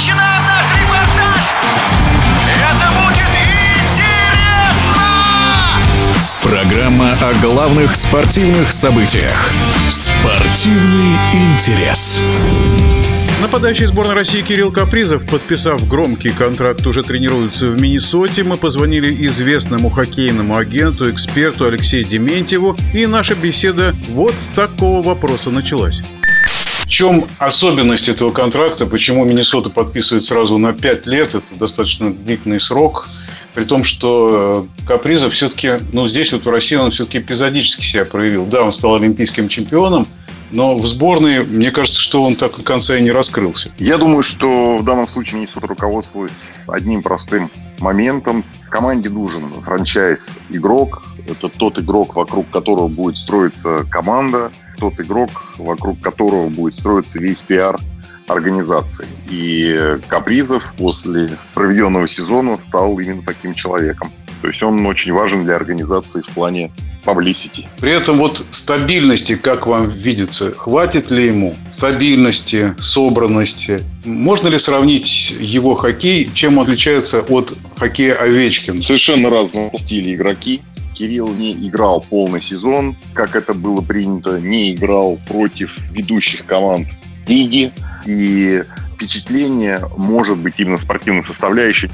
начинаем наш репортаж! Это будет интересно! Программа о главных спортивных событиях. Спортивный интерес. Нападающий сборной России Кирилл Капризов, подписав громкий контракт, уже тренируется в Миннесоте. Мы позвонили известному хоккейному агенту, эксперту Алексею Дементьеву, и наша беседа вот с такого вопроса началась. Чем особенность этого контракта? Почему Миннесота подписывает сразу на 5 лет? Это достаточно длительный срок. При том, что э, Капризов все-таки, ну, здесь вот в России он все-таки эпизодически себя проявил. Да, он стал олимпийским чемпионом, но в сборной, мне кажется, что он так до конца и не раскрылся. Я думаю, что в данном случае Миннесота руководствовалась одним простым моментом. Команде нужен франчайз-игрок. Это тот игрок, вокруг которого будет строиться команда, тот игрок, вокруг которого будет строиться весь пиар организации. И Капризов после проведенного сезона стал именно таким человеком. То есть он очень важен для организации в плане publicity. При этом вот стабильности, как вам видится, хватит ли ему? Стабильности, собранности. Можно ли сравнить его хоккей, чем он отличается от хоккея Овечкин? Совершенно разные стили игроки. Кирилл не играл полный сезон, как это было принято, не играл против ведущих команд лиги. И впечатление может быть именно спортивной составляющей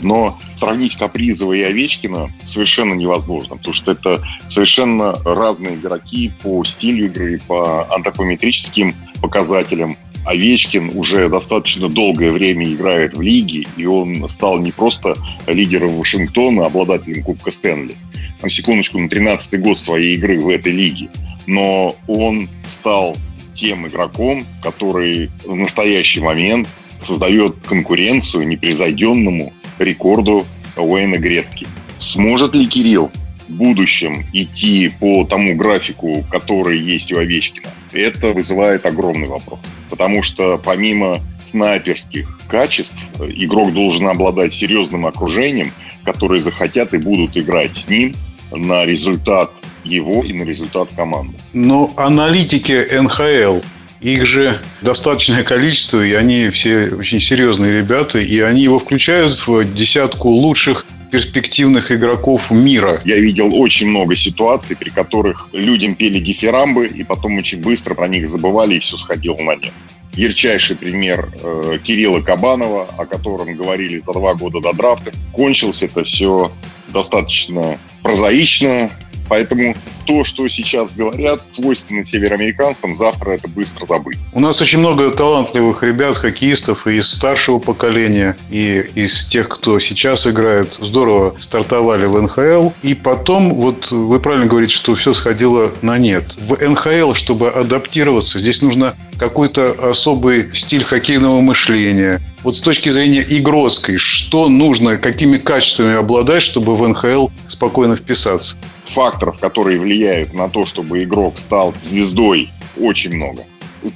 Но сравнить Капризова и Овечкина совершенно невозможно, потому что это совершенно разные игроки по стилю игры, по антропометрическим показателям. Овечкин уже достаточно долгое время играет в лиге, и он стал не просто лидером Вашингтона, а обладателем Кубка Стэнли. На секундочку, на 13-й год своей игры в этой лиге. Но он стал тем игроком, который в настоящий момент создает конкуренцию непревзойденному рекорду Уэйна Грецки. Сможет ли Кирилл в будущем идти по тому графику, который есть у Овечкина? Это вызывает огромный вопрос. Потому что помимо снайперских качеств, игрок должен обладать серьезным окружением, которые захотят и будут играть с ним на результат его и на результат команды. Но аналитики НХЛ, их же достаточное количество, и они все очень серьезные ребята, и они его включают в десятку лучших перспективных игроков мира. Я видел очень много ситуаций, при которых людям пели дифирамбы, и потом очень быстро про них забывали, и все сходило на нет. Ярчайший пример э, Кирилла Кабанова, о котором говорили за два года до драфта. Кончилось это все достаточно прозаично, Поэтому то, что сейчас говорят, свойственно североамериканцам, завтра это быстро забыть. У нас очень много талантливых ребят, хоккеистов и из старшего поколения, и из тех, кто сейчас играет. Здорово стартовали в НХЛ. И потом, вот вы правильно говорите, что все сходило на нет. В НХЛ, чтобы адаптироваться, здесь нужно какой-то особый стиль хоккейного мышления. Вот с точки зрения игротской, что нужно, какими качествами обладать, чтобы в НХЛ спокойно вписаться? Факторов, которые влияют на то, чтобы игрок стал звездой, очень много.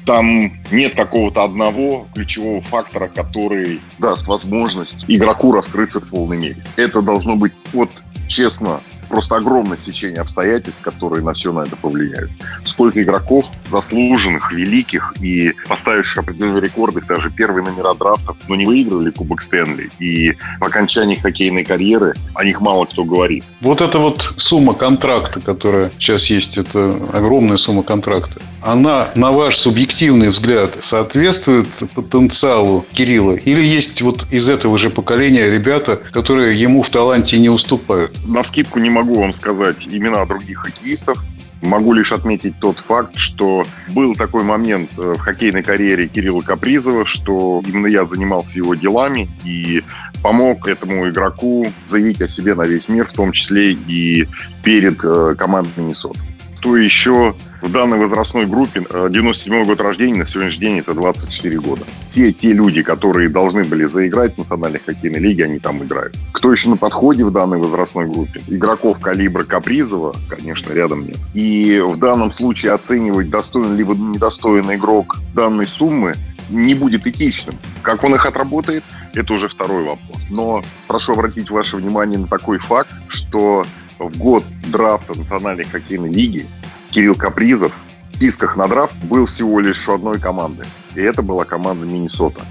Там нет какого-то одного ключевого фактора, который даст возможность игроку раскрыться в полной мере. Это должно быть, вот честно, просто огромное сечение обстоятельств, которые на все на это повлияют. Сколько игроков заслуженных, великих и поставивших определенные рекорды, даже первые номера драфтов, но не выиграли Кубок Стэнли. И в окончании хоккейной карьеры о них мало кто говорит. Вот эта вот сумма контракта, которая сейчас есть, это огромная сумма контракта она, на ваш субъективный взгляд, соответствует потенциалу Кирилла? Или есть вот из этого же поколения ребята, которые ему в таланте не уступают? На скидку не могу вам сказать имена других хоккеистов. Могу лишь отметить тот факт, что был такой момент э, в хоккейной карьере Кирилла Капризова, что именно я занимался его делами и помог этому игроку заявить о себе на весь мир, в том числе и перед э, командой Миннесота. Кто еще в данной возрастной группе 97 э, год рождения, на сегодняшний день это 24 года. Все те люди, которые должны были заиграть в национальной хоккейной лиге, они там играют. Кто еще на подходе в данной возрастной группе? Игроков калибра Капризова, конечно, рядом нет. И в данном случае оценивать достоин либо недостойный игрок данной суммы не будет этичным. Как он их отработает, это уже второй вопрос. Но прошу обратить ваше внимание на такой факт, что в год драфта Национальной хоккейной лиги Кирилл Капризов в списках на драфт был всего лишь у одной команды. И это была команда Миннесота.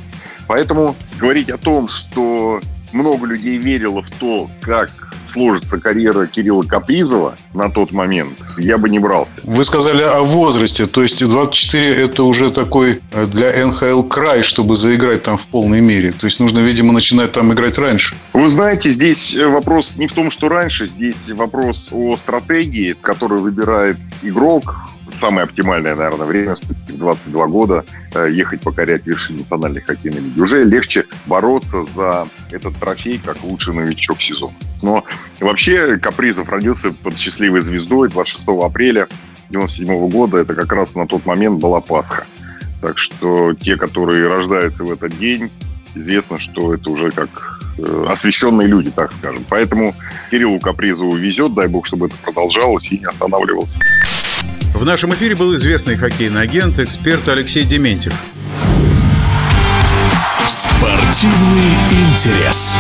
Поэтому говорить о том, что много людей верило в то, как сложится карьера Кирилла Капризова на тот момент, я бы не брался. Вы сказали о возрасте, то есть 24 это уже такой э, для НХЛ край, чтобы заиграть там в полной мере. То есть нужно, видимо, начинать там играть раньше. Вы знаете, здесь вопрос не в том, что раньше, здесь вопрос о стратегии, которую выбирает игрок, самое оптимальное, наверное, время, в 22 года, э, ехать покорять вершины национальной хоккейной лиги. Уже легче бороться за этот трофей, как лучший новичок сезона. Но вообще Капризов родился под счастливой звездой 26 апреля 97 года. Это как раз на тот момент была Пасха. Так что те, которые рождаются в этот день, известно, что это уже как э, освященные люди, так скажем. Поэтому Кириллу Капризову везет, дай бог, чтобы это продолжалось и не останавливалось. В нашем эфире был известный хоккейный агент, эксперт Алексей Дементьев. Спортивный интерес.